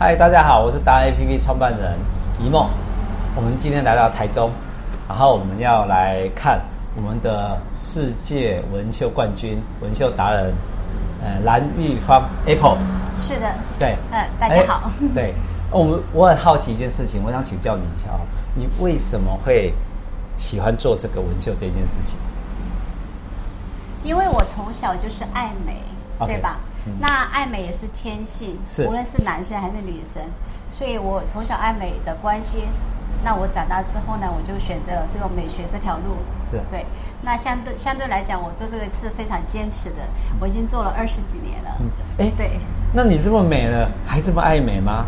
嗨，大家好，我是达人 APP 创办人一梦。我们今天来到台中，然后我们要来看我们的世界纹绣冠军、纹绣达人，呃，蓝玉芳 Apple。是的，对，嗯，大家好。对，我们我很好奇一件事情，我想请教你一下哦，你为什么会喜欢做这个纹绣这件事情？因为我从小就是爱美，okay, 对吧？嗯、那爱美也是天性，是无论是男生还是女生，所以我从小爱美的关系。那我长大之后呢，我就选择了这个美学这条路。是对。那相对相对来讲，我做这个是非常坚持的。我已经做了二十几年了。嗯，哎，对。那你这么美了，还这么爱美吗？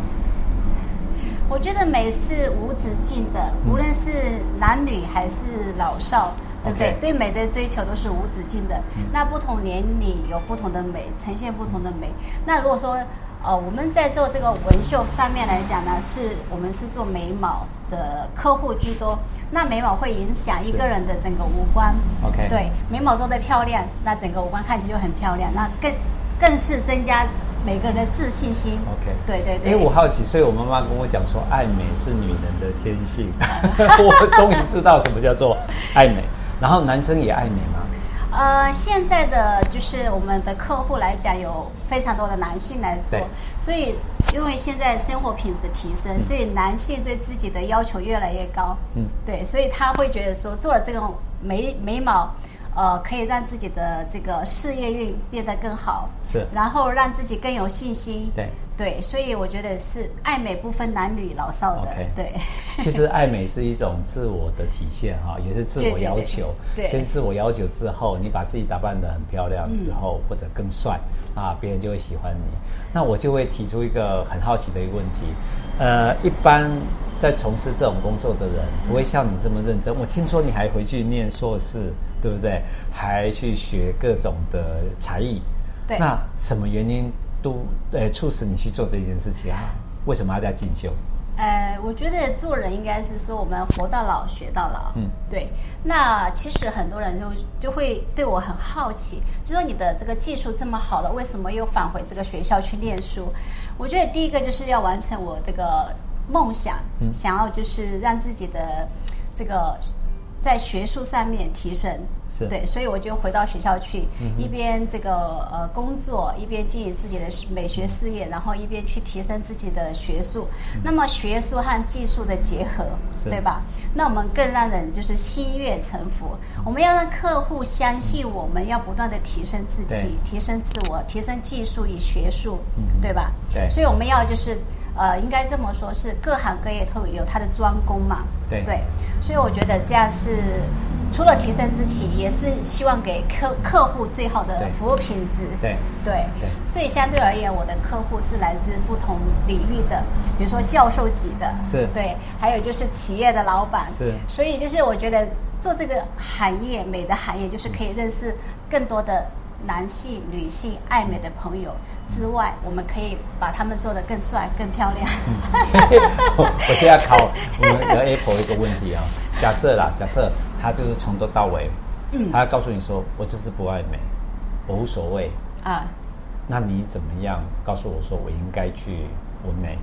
我觉得美是无止境的，无论是男女还是老少。对不对.对美的追求都是无止境的。嗯、那不同年龄有不同的美，呈现不同的美。那如果说，呃，我们在做这个纹绣上面来讲呢，是我们是做眉毛的客户居多。那眉毛会影响一个人的整个五官。OK。对，眉毛做的漂亮，那整个五官看起来就很漂亮。那更更是增加每个人的自信心。OK。对对对。因为我好奇，所以我妈妈跟我讲说，爱美是女人的天性。我终于知道什么叫做爱美。然后男生也爱美吗？呃，现在的就是我们的客户来讲，有非常多的男性来做，所以因为现在生活品质提升，嗯，所以男性对自己的要求越来越高。嗯，对，所以他会觉得说做了这种眉眉毛。呃，可以让自己的这个事业运变得更好，是，然后让自己更有信心，对对，所以我觉得是爱美不分男女老少的，okay. 对。其实爱美是一种自我的体现哈，也是自我要求。对，对，对，对，先自我要求之后，你把自己打扮得很漂亮之后，嗯、或者更帅啊，别人就会喜欢你。那我就会提出一个很好奇的一个问题，呃，一般。在从事这种工作的人不会像你这么认真。我听说你还回去念硕士，对不对？还去学各种的才艺。对。那什么原因都呃促使你去做这件事情啊？为什么要在进修？呃，我觉得做人应该是说我们活到老学到老。嗯，对。那其实很多人就就会对我很好奇，就说你的这个技术这么好了，为什么又返回这个学校去念书？我觉得第一个就是要完成我这个。梦想，想要就是让自己的这个在学术上面提升，是对，所以我就回到学校去，嗯、一边这个呃工作，一边经营自己的美学事业，然后一边去提升自己的学术。嗯、那么学术和技术的结合，对吧？那我们更让人就是心悦诚服。我们要让客户相信，我们要不断的提升自己，提升自我，提升技术与学术，嗯、对吧？对，所以我们要就是。呃，应该这么说，是各行各业都有他的专攻嘛？对对，所以我觉得这样是除了提升自己，也是希望给客客户最好的服务品质。对。对。对，所以相对而言，我的客户是来自不同领域的，比如说教授级的，是。对，还有就是企业的老板，是，所以就是我觉得做这个行业，美的行业，就是可以认识更多的。男性、女性爱美的朋友之外，我们可以把他们做得更帅、更漂亮。我 我现在考我们的 Apple 一个问题啊，假设啦，假设他就是从头到尾，嗯，他告诉你说，我只是不爱美，我无所谓啊，那你怎么样告诉我说，我应该去纹眉？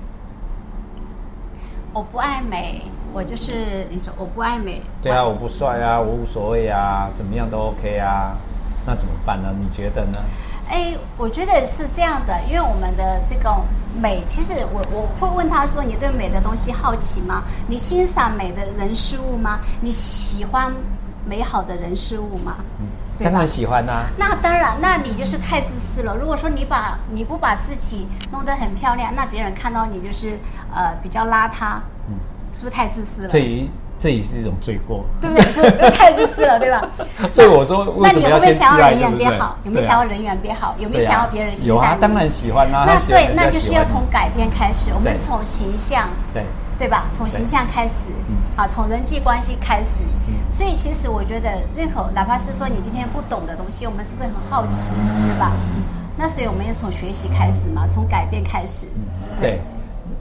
我不爱美，我就是你说我不爱美。对啊，我不帅啊，我无所谓啊，怎么样都 OK 啊。那怎么办呢？你觉得呢？哎，我觉得是这样的，因为我们的这个美，其实我我会问他说：“你对美的东西好奇吗？你欣赏美的人事物吗？你喜欢美好的人事物吗？”嗯，当然喜欢呐、啊。那当然，那你就是太自私了。如果说你把你不把自己弄得很漂亮，那别人看到你就是呃比较邋遢，嗯，是不是太自私了？这于。这也是一种罪过，对不对？就太自私了，对吧？所以我说，那你有没有想要人缘变好？有没有想要人缘变好？有没有想要别人喜欢？有啊，当然喜欢啊。那对，那就是要从改变开始。我们从形象，对对吧？从形象开始，啊，从人际关系开始。所以其实我觉得，任何哪怕是说你今天不懂的东西，我们是不是很好奇，对吧？那所以我们要从学习开始嘛，从改变开始。对。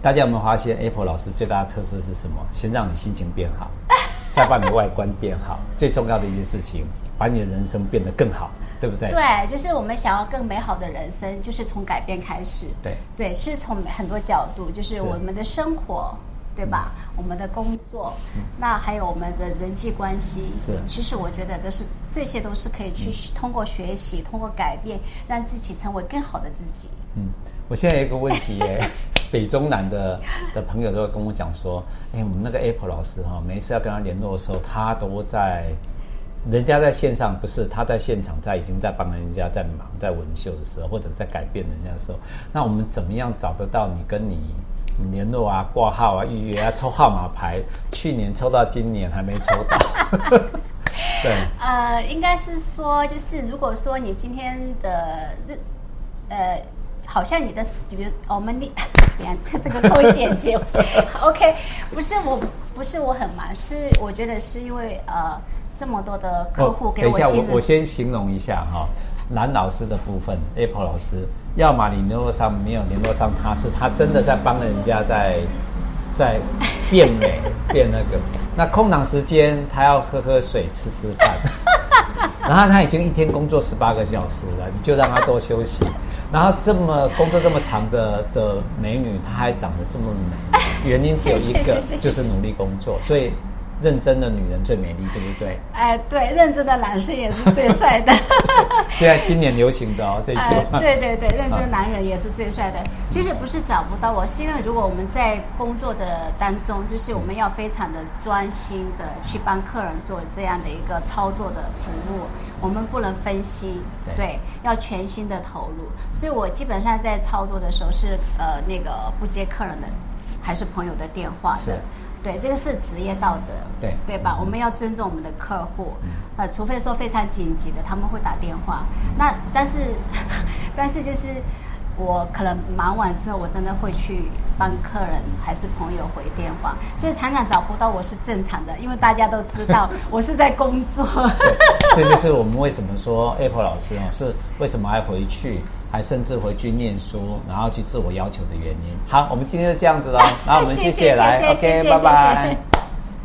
大家有没有发现，Apple 老师最大的特色是什么？先让你心情变好，再把你的外观变好。最重要的一件事情，把你的人生变得更好，对不对？对，就是我们想要更美好的人生，就是从改变开始。对对，是从很多角度，就是我们的生活。对吧？我们的工作，嗯、那还有我们的人际关系，是。其实我觉得都是这些都是可以去通过学习、嗯、通过改变，让自己成为更好的自己。嗯，我现在有一个问题耶，北中南的的朋友都会跟我讲说，哎，我们那个 Apple 老师哈，每一次要跟他联络的时候，他都在，人家在线上，不是他在现场，在已经在帮人家在忙，在纹绣的时候，或者在改变人家的时候，那我们怎么样找得到你跟你？联络啊，挂号啊，预约啊，抽号码牌。去年抽到，今年还没抽到。对，呃，应该是说，就是如果说你今天的日，呃，好像你的，比如我们你，这个会剪接。OK，不是我，不是我很忙，是我觉得是因为呃，这么多的客户给我信任。等一下，我我先形容一下哈。蓝老师的部分，Apple 老师，要么你联络上没有联络上他，是他真的在帮人家在在变美 变那个。那空档时间他要喝喝水吃吃饭，然后他已经一天工作十八个小时了，你就让他多休息。然后这么工作这么长的的美女，她还长得这么美，原因只有一个，就是努力工作，所以。认真的女人最美丽，对不对？哎，对，认真的男生也是最帅的。现在今年流行的哦，这句话。哎，对对对，认真男人也是最帅的。其实不是找不到我，是因为如果我们在工作的当中，就是我们要非常的专心的去帮客人做这样的一个操作的服务，我们不能分心，对，对，要全心的投入。所以我基本上在操作的时候是呃那个不接客人的，还是朋友的电话的。是。对，这个是职业道德，对对吧？嗯、我们要尊重我们的客户，嗯、呃，除非说非常紧急的，他们会打电话。嗯、那但是，但是就是我可能忙完之后，我真的会去帮客人还是朋友回电话。所以常常找不到我是正常的，因为大家都知道 我是在工作。这就是我们为什么说 Apple 老师哦，是为什么爱回去。还甚至回去念书，然后去自我要求的原因。好，我们今天就这样子喽。那我们谢谢，来，OK，拜拜。